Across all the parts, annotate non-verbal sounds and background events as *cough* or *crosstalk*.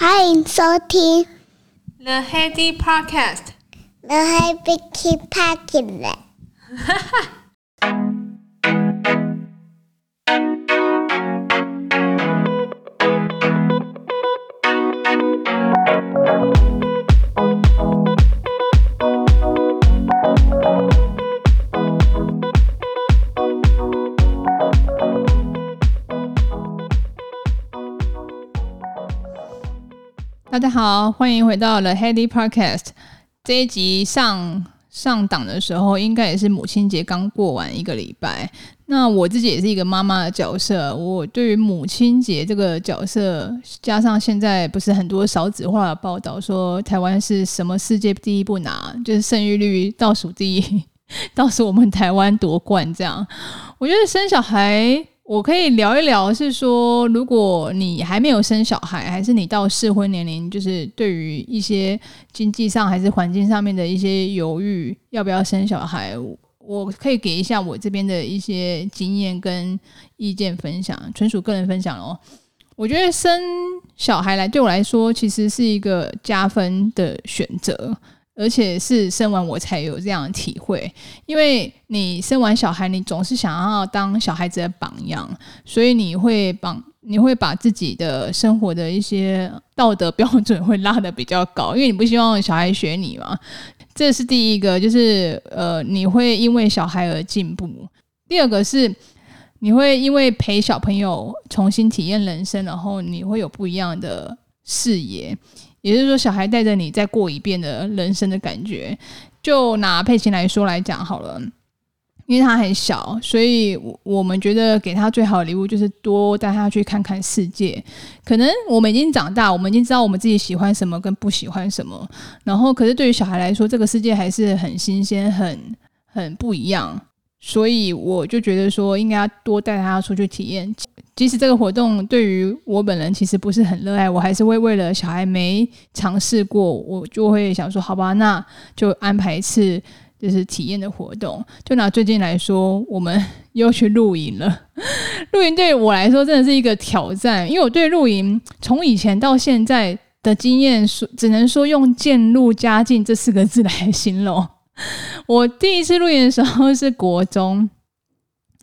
欢迎收听 The Heady Podcast。The Heady Podcast。哈哈。 *laughs* 大家好，欢迎回到 The Heady Podcast。这一集上上档的时候，应该也是母亲节刚过完一个礼拜。那我自己也是一个妈妈的角色，我对于母亲节这个角色，加上现在不是很多少子化的报道，说台湾是什么世界第一不拿，就是生育率倒数第一，*laughs* 倒数我们台湾夺冠这样。我觉得生小孩。我可以聊一聊，是说，如果你还没有生小孩，还是你到适婚年龄，就是对于一些经济上还是环境上面的一些犹豫，要不要生小孩，我可以给一下我这边的一些经验跟意见分享，纯属个人分享哦。我觉得生小孩来对我来说，其实是一个加分的选择。而且是生完我才有这样的体会，因为你生完小孩，你总是想要当小孩子的榜样，所以你会帮，你会把自己的生活的一些道德标准会拉得比较高，因为你不希望小孩学你嘛。这是第一个，就是呃，你会因为小孩而进步。第二个是，你会因为陪小朋友重新体验人生，然后你会有不一样的视野。也就是说，小孩带着你再过一遍的人生的感觉。就拿佩奇来说来讲好了，因为他很小，所以我们觉得给他最好的礼物就是多带他去看看世界。可能我们已经长大，我们已经知道我们自己喜欢什么跟不喜欢什么。然后，可是对于小孩来说，这个世界还是很新鲜、很很不一样。所以，我就觉得说，应该要多带他出去体验。即使这个活动对于我本人其实不是很热爱，我还是会为了小孩没尝试过，我就会想说，好吧，那就安排一次就是体验的活动。就拿最近来说，我们又去露营了。*laughs* 露营对我来说真的是一个挑战，因为我对露营从以前到现在的经验，说只能说用渐入佳境这四个字来形容。我第一次露营的时候是国中。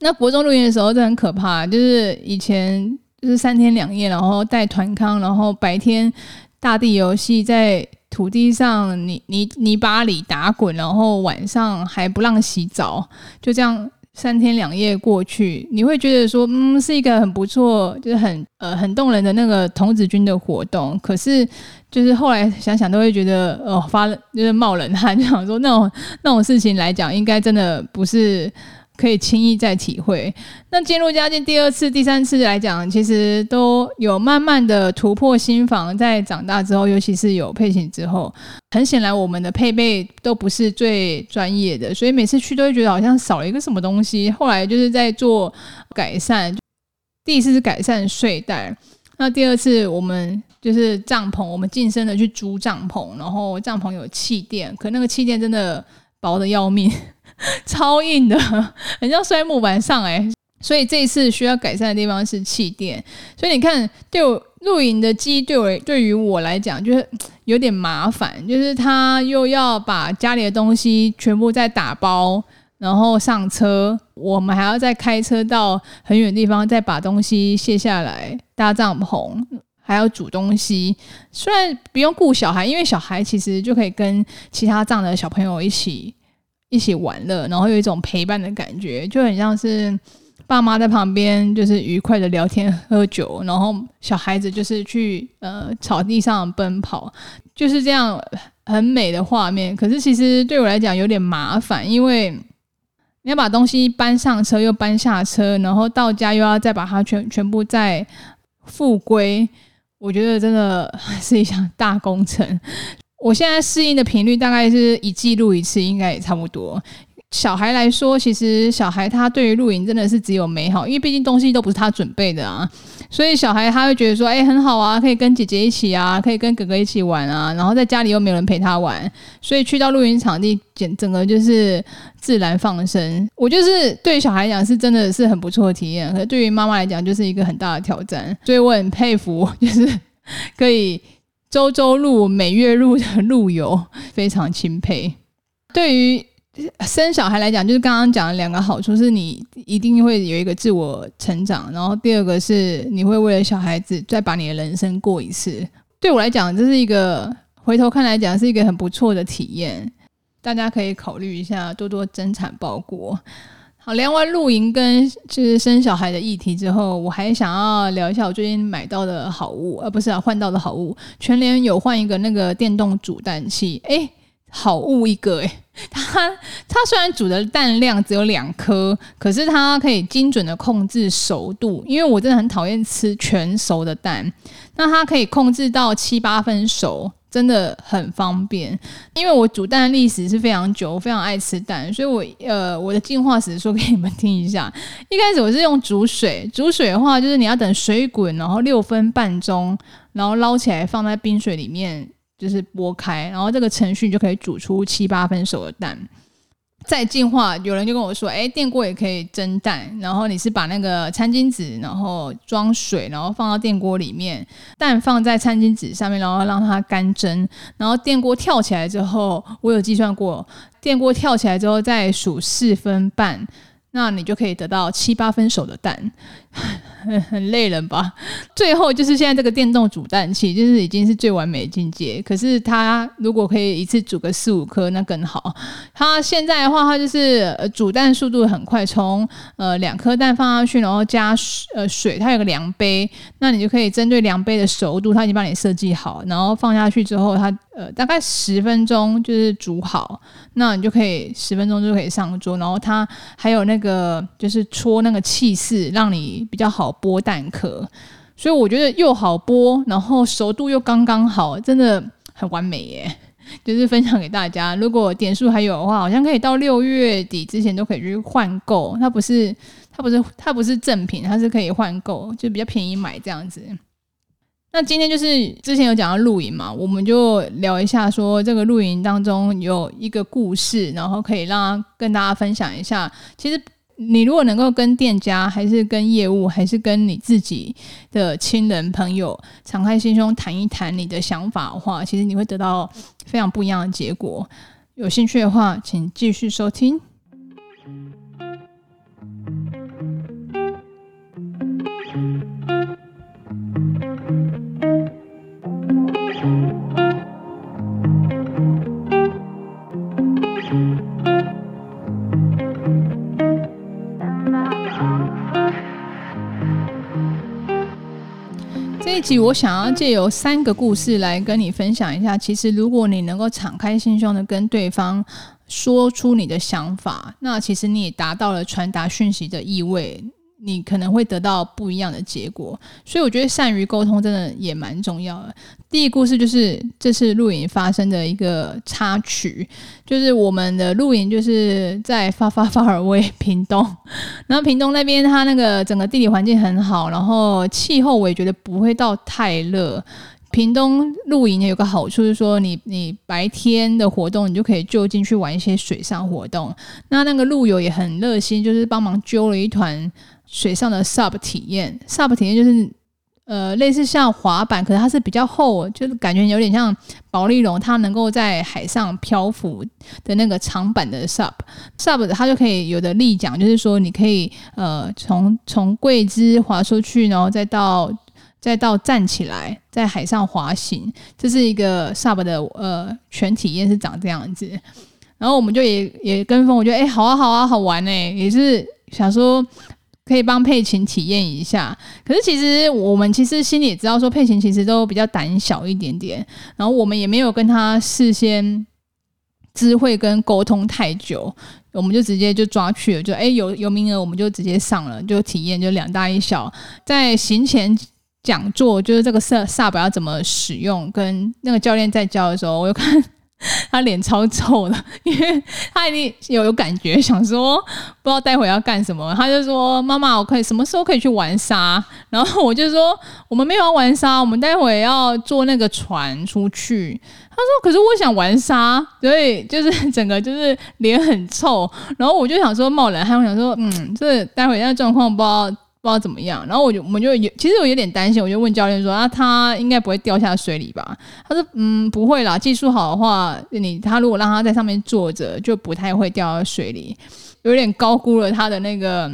那国中露营的时候，真的很可怕。就是以前就是三天两夜，然后带团康，然后白天大地游戏，在土地上泥泥泥巴里打滚，然后晚上还不让洗澡，就这样三天两夜过去。你会觉得说，嗯，是一个很不错，就是很呃很动人的那个童子军的活动。可是就是后来想想，都会觉得哦，发就是冒冷汗，就想说那种那种事情来讲，应该真的不是。可以轻易再体会。那渐入佳境第二次、第三次来讲，其实都有慢慢的突破心房。在长大之后，尤其是有配型之后，很显然我们的配备都不是最专业的，所以每次去都会觉得好像少了一个什么东西。后来就是在做改善。第一次是改善睡袋，那第二次我们就是帐篷，我们晋升的去租帐篷，然后帐篷有气垫，可那个气垫真的薄得要命。*laughs* 超硬的，*laughs* 很像摔木板上哎，所以这一次需要改善的地方是气垫。所以你看，对我露营的机对我对于我来讲，就是有点麻烦，就是他又要把家里的东西全部再打包，然后上车，我们还要再开车到很远的地方，再把东西卸下来搭帐篷，还要煮东西。虽然不用顾小孩，因为小孩其实就可以跟其他这样的小朋友一起。一起玩乐，然后有一种陪伴的感觉，就很像是爸妈在旁边，就是愉快的聊天喝酒，然后小孩子就是去呃草地上奔跑，就是这样很美的画面。可是其实对我来讲有点麻烦，因为你要把东西搬上车又搬下车，然后到家又要再把它全全部再复归，我觉得真的 *laughs* 是一项大工程。我现在适应的频率大概是一季录一次，应该也差不多。小孩来说，其实小孩他对于露营真的是只有美好，因为毕竟东西都不是他准备的啊，所以小孩他会觉得说，哎，很好啊，可以跟姐姐一起啊，可以跟哥哥一起玩啊，然后在家里又没有人陪他玩，所以去到露营场地，整整个就是自然放生。我就是对小孩讲是真的是很不错的体验，可是对于妈妈来讲就是一个很大的挑战，所以我很佩服，*laughs* 就是可以。周周录、每月录的录友，*laughs* 非常钦佩。对于生小孩来讲，就是刚刚讲的两个好处，是你一定会有一个自我成长，然后第二个是你会为了小孩子再把你的人生过一次。对我来讲，这是一个回头看来讲是一个很不错的体验，大家可以考虑一下，多多增产报国。好，聊完露营跟就是生小孩的议题之后，我还想要聊一下我最近买到的好物，而不是啊，换到的好物。全联有换一个那个电动煮蛋器，哎，好物一个哎，它它虽然煮的蛋量只有两颗，可是它可以精准的控制熟度，因为我真的很讨厌吃全熟的蛋，那它可以控制到七八分熟。真的很方便，因为我煮蛋的历史是非常久，我非常爱吃蛋，所以我呃我的进化史说给你们听一下。*laughs* 一开始我是用煮水，煮水的话就是你要等水滚，然后六分半钟，然后捞起来放在冰水里面，就是剥开，然后这个程序就可以煮出七八分熟的蛋。再进化，有人就跟我说：“哎，电锅也可以蒸蛋。然后你是把那个餐巾纸，然后装水，然后放到电锅里面，蛋放在餐巾纸上面，然后让它干蒸。然后电锅跳起来之后，我有计算过，电锅跳起来之后再数四分半。”那你就可以得到七八分熟的蛋，很 *laughs* 很累人吧？最后就是现在这个电动煮蛋器，就是已经是最完美的境界。可是它如果可以一次煮个四五颗，那更好。它现在的话，它就是煮蛋速度很快，从呃两颗蛋放上去，然后加呃水，它有个量杯，那你就可以针对量杯的熟度，它已经帮你设计好，然后放下去之后，它。呃，大概十分钟就是煮好，那你就可以十分钟就可以上桌。然后它还有那个就是戳那个气势，让你比较好剥蛋壳。所以我觉得又好剥，然后熟度又刚刚好，真的很完美耶。就是分享给大家，如果点数还有的话，好像可以到六月底之前都可以去换购。它不是它不是它不是正品，它是可以换购，就比较便宜买这样子。那今天就是之前有讲到露营嘛，我们就聊一下，说这个露营当中有一个故事，然后可以让跟大家分享一下。其实你如果能够跟店家，还是跟业务，还是跟你自己的亲人朋友，敞开心胸谈一谈你的想法的话，其实你会得到非常不一样的结果。有兴趣的话，请继续收听。我想要借由三个故事来跟你分享一下。其实，如果你能够敞开心胸的跟对方说出你的想法，那其实你也达到了传达讯息的意味。你可能会得到不一样的结果，所以我觉得善于沟通真的也蛮重要的。第一个故事就是这次露营发生的一个插曲，就是我们的露营就是在发发发尔威屏东，然后屏东那边它那个整个地理环境很好，然后气候我也觉得不会到太热。屏东露营有个好处是说你，你你白天的活动你就可以就近去玩一些水上活动，那那个露友也很热心，就是帮忙揪了一团。水上的 SUP 体验，SUP 体验就是呃类似像滑板，可是它是比较厚，就是感觉有点像保丽龙，它能够在海上漂浮的那个长板的 SUP，SUP 它就可以有的立桨，就是说你可以呃从从桂枝滑出去，然后再到再到站起来在海上滑行，这是一个 sub 的呃全体验是长这样子。然后我们就也也跟风，我觉得哎好啊好啊好玩呢，也是想说。可以帮佩琴体验一下，可是其实我们其实心里也知道，说佩琴其实都比较胆小一点点，然后我们也没有跟他事先知会跟沟通太久，我们就直接就抓去了，就哎有有名额我们就直接上了，就体验就两大一小，在行前讲座就是这个 SUP 要怎么使用，跟那个教练在教的时候，我有看。*laughs* 他脸超臭的，因为他一定有有感觉，想说不知道待会要干什么。他就说：“妈妈，我可以什么时候可以去玩沙？”然后我就说：“我们没有要玩沙，我们待会要坐那个船出去。”他说：“可是我想玩沙，所以就是 *laughs* 整个就是脸很臭。”然后我就想说冒冷汗，我想说：“嗯，这待会那状况不知道不知道怎么样。然后我就我们就有，其实我有点担心，我就问教练说啊，他应该不会掉下水里吧？他说嗯，不会啦，技术好的话，你他如果让他在上面坐着，就不太会掉到水里。有点高估了他的那个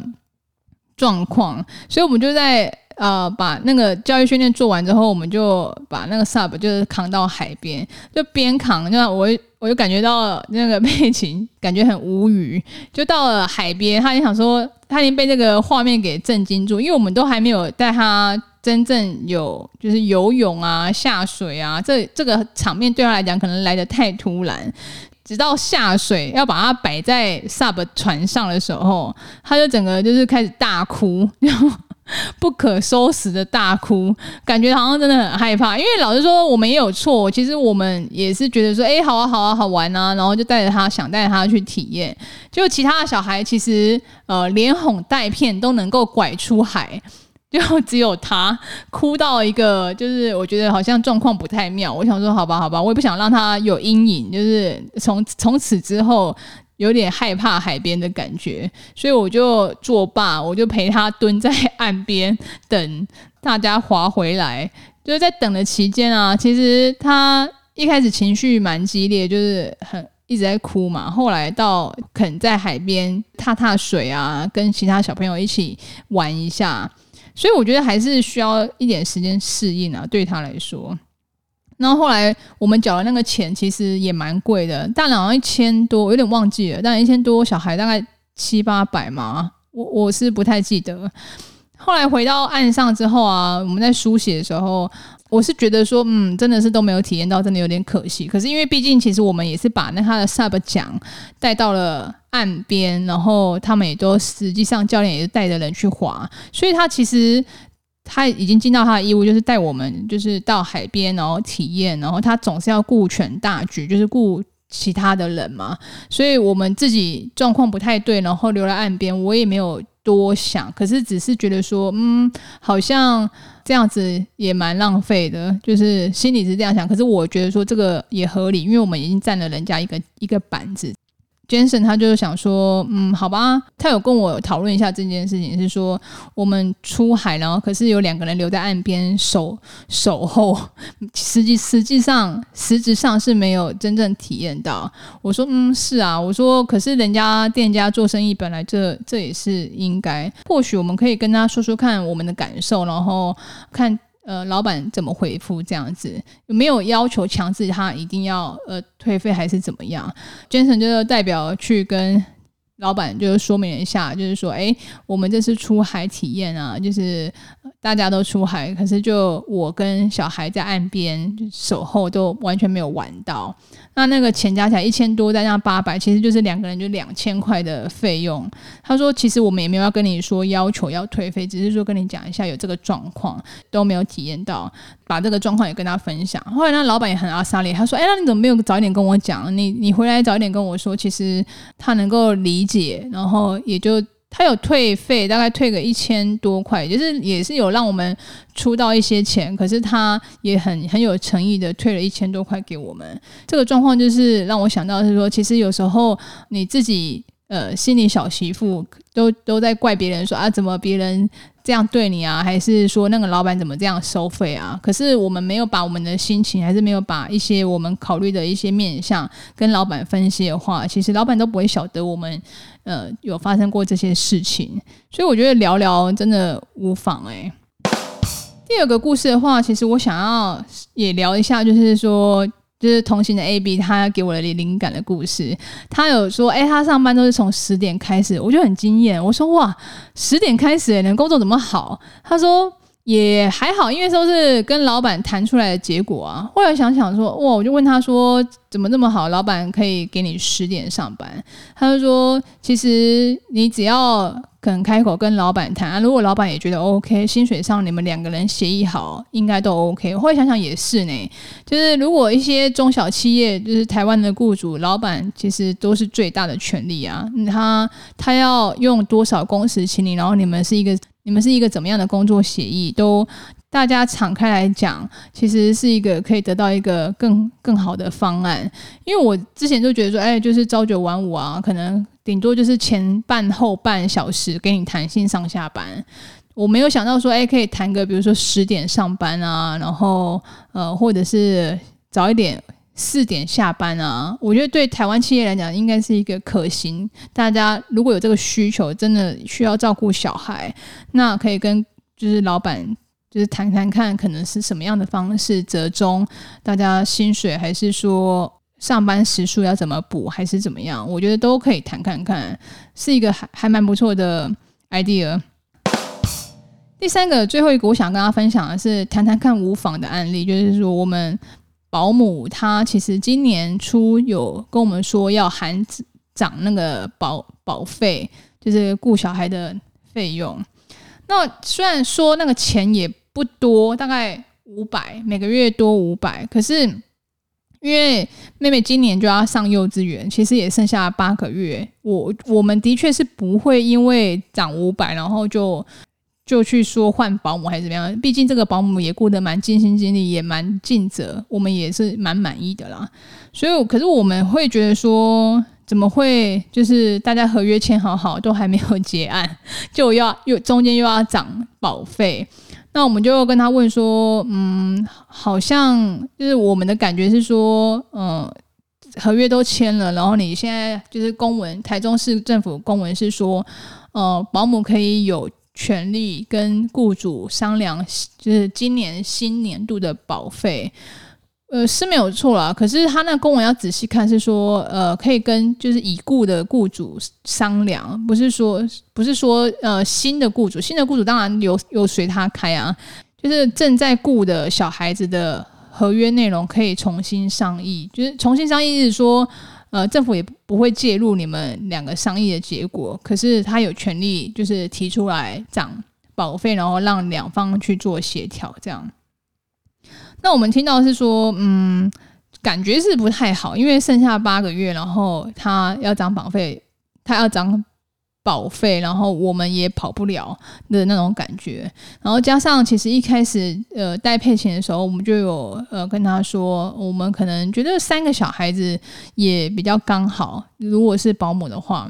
状况，所以我们就在。呃，把那个教育训练做完之后，我们就把那个 sub 就是扛到海边，就边扛，那我我就感觉到那个佩琴感觉很无语，就到了海边，他就想说他已经被这个画面给震惊住，因为我们都还没有带他真正有就是游泳啊、下水啊，这这个场面对他来讲可能来得太突然，直到下水要把它摆在 sub 船上的时候，他就整个就是开始大哭，然后。*laughs* 不可收拾的大哭，感觉好像真的很害怕。因为老实说，我们也有错。其实我们也是觉得说，哎，好啊，好啊，好玩啊，然后就带着他，想带他去体验。就其他的小孩，其实呃，连哄带骗都能够拐出海，就只有他哭到一个，就是我觉得好像状况不太妙。我想说，好吧，好吧，我也不想让他有阴影，就是从从此之后。有点害怕海边的感觉，所以我就作罢，我就陪他蹲在 *laughs* 岸边等大家划回来。就是在等的期间啊，其实他一开始情绪蛮激烈，就是很一直在哭嘛。后来到肯在海边踏踏水啊，跟其他小朋友一起玩一下，所以我觉得还是需要一点时间适应啊，对他来说。然后后来我们缴的那个钱其实也蛮贵的，大人好像一千多，我有点忘记了，但一千多，小孩大概七八百嘛，我我是不太记得。后来回到岸上之后啊，我们在书写的时候，我是觉得说，嗯，真的是都没有体验到，真的有点可惜。可是因为毕竟其实我们也是把那他的 sub 奖带到了岸边，然后他们也都实际上教练也是带着人去划，所以他其实。他已经尽到他的义务，就是带我们，就是到海边，然后体验，然后他总是要顾全大局，就是顾其他的人嘛。所以我们自己状况不太对，然后留在岸边，我也没有多想，可是只是觉得说，嗯，好像这样子也蛮浪费的，就是心里是这样想。可是我觉得说这个也合理，因为我们已经占了人家一个一个板子。Jason 他就是想说，嗯，好吧，他有跟我讨论一下这件事情，是说我们出海，然后可是有两个人留在岸边守守候，实际实际上实质上是没有真正体验到。我说，嗯，是啊，我说，可是人家店家做生意本来这这也是应该，或许我们可以跟他说说看我们的感受，然后看。呃，老板怎么回复这样子？有没有要求强制他一定要呃退费还是怎么样？Jason 就是代表去跟老板就是说明一下，就是说，哎，我们这次出海体验啊，就是大家都出海，可是就我跟小孩在岸边守候都完全没有玩到。那那个钱加起来一千多，再加上八百，其实就是两个人就两千块的费用。他说：“其实我们也没有要跟你说要求要退费，只是说跟你讲一下有这个状况，都没有体验到，把这个状况也跟他分享。”后来那老板也很阿莎力，他说：“哎，那你怎么没有早一点跟我讲？你你回来早一点跟我说，其实他能够理解，然后也就。”他有退费，大概退个一千多块，就是也是有让我们出到一些钱，可是他也很很有诚意的退了一千多块给我们。这个状况就是让我想到是说，其实有时候你自己呃心里小媳妇都都在怪别人说啊，怎么别人这样对你啊，还是说那个老板怎么这样收费啊？可是我们没有把我们的心情，还是没有把一些我们考虑的一些面向跟老板分析的话，其实老板都不会晓得我们。呃，有发生过这些事情，所以我觉得聊聊真的无妨哎。第二个故事的话，其实我想要也聊一下，就是说，就是同行的 AB 他给我的灵感的故事。他有说，哎，他上班都是从十点开始，我就很惊艳。我说，哇，十点开始，你的工作怎么好？他说。也还好，因为都是跟老板谈出来的结果啊。后来想想说，哇，我就问他说，怎么那么好？老板可以给你十点上班？他就说，其实你只要可能开口跟老板谈啊，如果老板也觉得 OK，薪水上你们两个人协议好，应该都 OK。后来想想也是呢，就是如果一些中小企业，就是台湾的雇主，老板其实都是最大的权利啊。他他要用多少工时请你，然后你们是一个。你们是一个怎么样的工作协议？都大家敞开来讲，其实是一个可以得到一个更更好的方案。因为我之前就觉得说，哎，就是朝九晚五啊，可能顶多就是前半后半小时给你弹性上下班。我没有想到说，哎，可以谈个，比如说十点上班啊，然后呃，或者是早一点四点下班啊。我觉得对台湾企业来讲，应该是一个可行。大家如果有这个需求，真的需要照顾小孩，那可以跟就是老板就是谈谈看，可能是什么样的方式折中，大家薪水还是说上班时数要怎么补，还是怎么样？我觉得都可以谈看看，是一个还还蛮不错的 idea。第三个，最后一个，我想跟大家分享的是谈谈看无房的案例，就是说我们保姆她其实今年初有跟我们说要含涨那个保保费，就是雇小孩的费用。那虽然说那个钱也不多，大概五百每个月多五百，可是因为妹妹今年就要上幼稚园，其实也剩下八个月，我我们的确是不会因为涨五百，然后就。就去说换保姆还是怎么样？毕竟这个保姆也顾得蛮尽心尽力，也蛮尽责，我们也是蛮满意的啦。所以，可是我们会觉得说，怎么会就是大家合约签好好，都还没有结案，就要又中间又要涨保费？那我们就跟他问说，嗯，好像就是我们的感觉是说，嗯，合约都签了，然后你现在就是公文，台中市政府公文是说，呃，保姆可以有。权利跟雇主商量，就是今年新年度的保费，呃是没有错啦。可是他那公文要仔细看，是说呃可以跟就是已故的雇主商量，不是说不是说呃新的雇主，新的雇主当然有有随他开啊，就是正在雇的小孩子的合约内容可以重新商议，就是重新商议是说。呃，政府也不会介入你们两个商议的结果，可是他有权利就是提出来涨保费，然后让两方去做协调，这样。那我们听到是说，嗯，感觉是不太好，因为剩下八个月，然后他要涨保费，他要涨。保费，然后我们也跑不了的那种感觉，然后加上其实一开始呃带配琴的时候，我们就有呃跟他说，我们可能觉得三个小孩子也比较刚好，如果是保姆的话，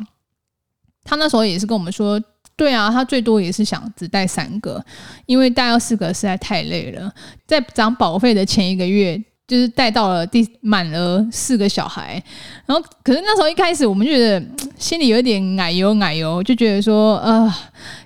他那时候也是跟我们说，对啊，他最多也是想只带三个，因为带到四个实在太累了，在涨保费的前一个月。就是带到了第满了四个小孩，然后可是那时候一开始我们就觉得心里有点奶油奶油，就觉得说呃，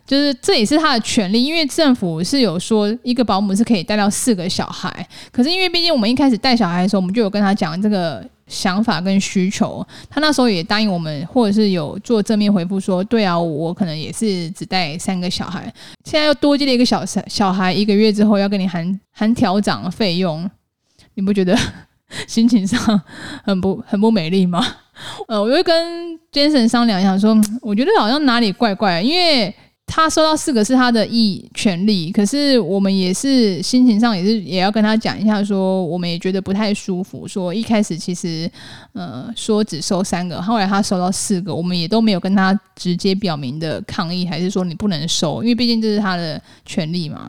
就是这也是他的权利，因为政府是有说一个保姆是可以带到四个小孩，可是因为毕竟我们一开始带小孩的时候，我们就有跟他讲这个想法跟需求，他那时候也答应我们，或者是有做正面回复说，对啊，我可能也是只带三个小孩，现在又多接了一个小小孩，一个月之后要跟你含含调涨费用。你不觉得 *laughs* 心情上很不很不美丽吗？呃，我就跟 Jason 商量一下，说我觉得好像哪里怪怪，因为他收到四个是他的意权利，可是我们也是心情上也是也要跟他讲一下，说我们也觉得不太舒服。说一开始其实呃说只收三个，后来他收到四个，我们也都没有跟他直接表明的抗议，还是说你不能收，因为毕竟这是他的权利嘛。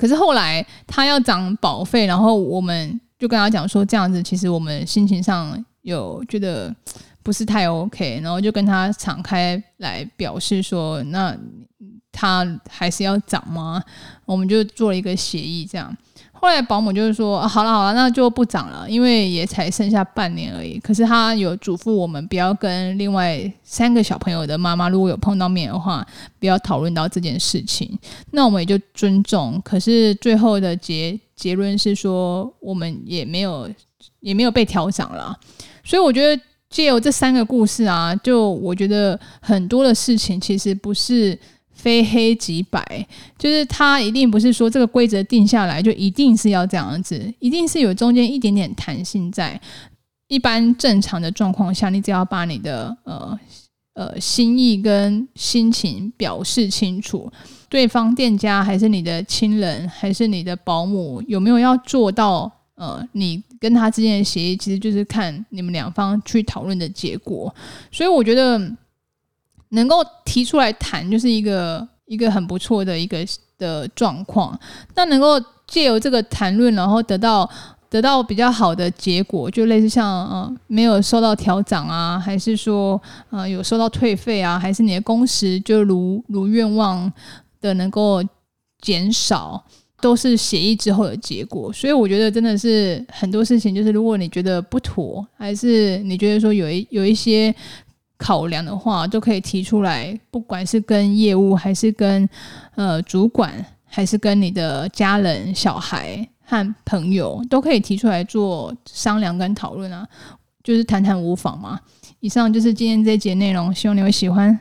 可是后来他要涨保费，然后我们就跟他讲说，这样子其实我们心情上有觉得不是太 OK，然后就跟他敞开来表示说，那他还是要涨吗？我们就做了一个协议，这样。后来保姆就是说，好了好了，那就不涨了，因为也才剩下半年而已。可是他有嘱咐我们不要跟另外三个小朋友的妈妈，如果有碰到面的话，不要讨论到这件事情。那我们也就尊重。可是最后的结结论是说，我们也没有也没有被调涨了。所以我觉得借由这三个故事啊，就我觉得很多的事情其实不是。非黑即白，就是他一定不是说这个规则定下来就一定是要这样子，一定是有中间一点点弹性在。一般正常的状况下，你只要把你的呃呃心意跟心情表示清楚，对方店家还是你的亲人还是你的保姆有没有要做到呃你跟他之间的协议，其实就是看你们两方去讨论的结果。所以我觉得。能够提出来谈，就是一个一个很不错的一个的状况。那能够借由这个谈论，然后得到得到比较好的结果，就类似像呃没有收到调涨啊，还是说呃有收到退费啊，还是你的工时就如如愿望的能够减少，都是协议之后的结果。所以我觉得真的是很多事情，就是如果你觉得不妥，还是你觉得说有一有一些考量的话，都可以提出来，不管是跟业务，还是跟呃主管，还是跟你的家人、小孩和朋友，都可以提出来做商量跟讨论啊，就是谈谈无妨嘛。以上就是今天这节内容，希望你会喜欢。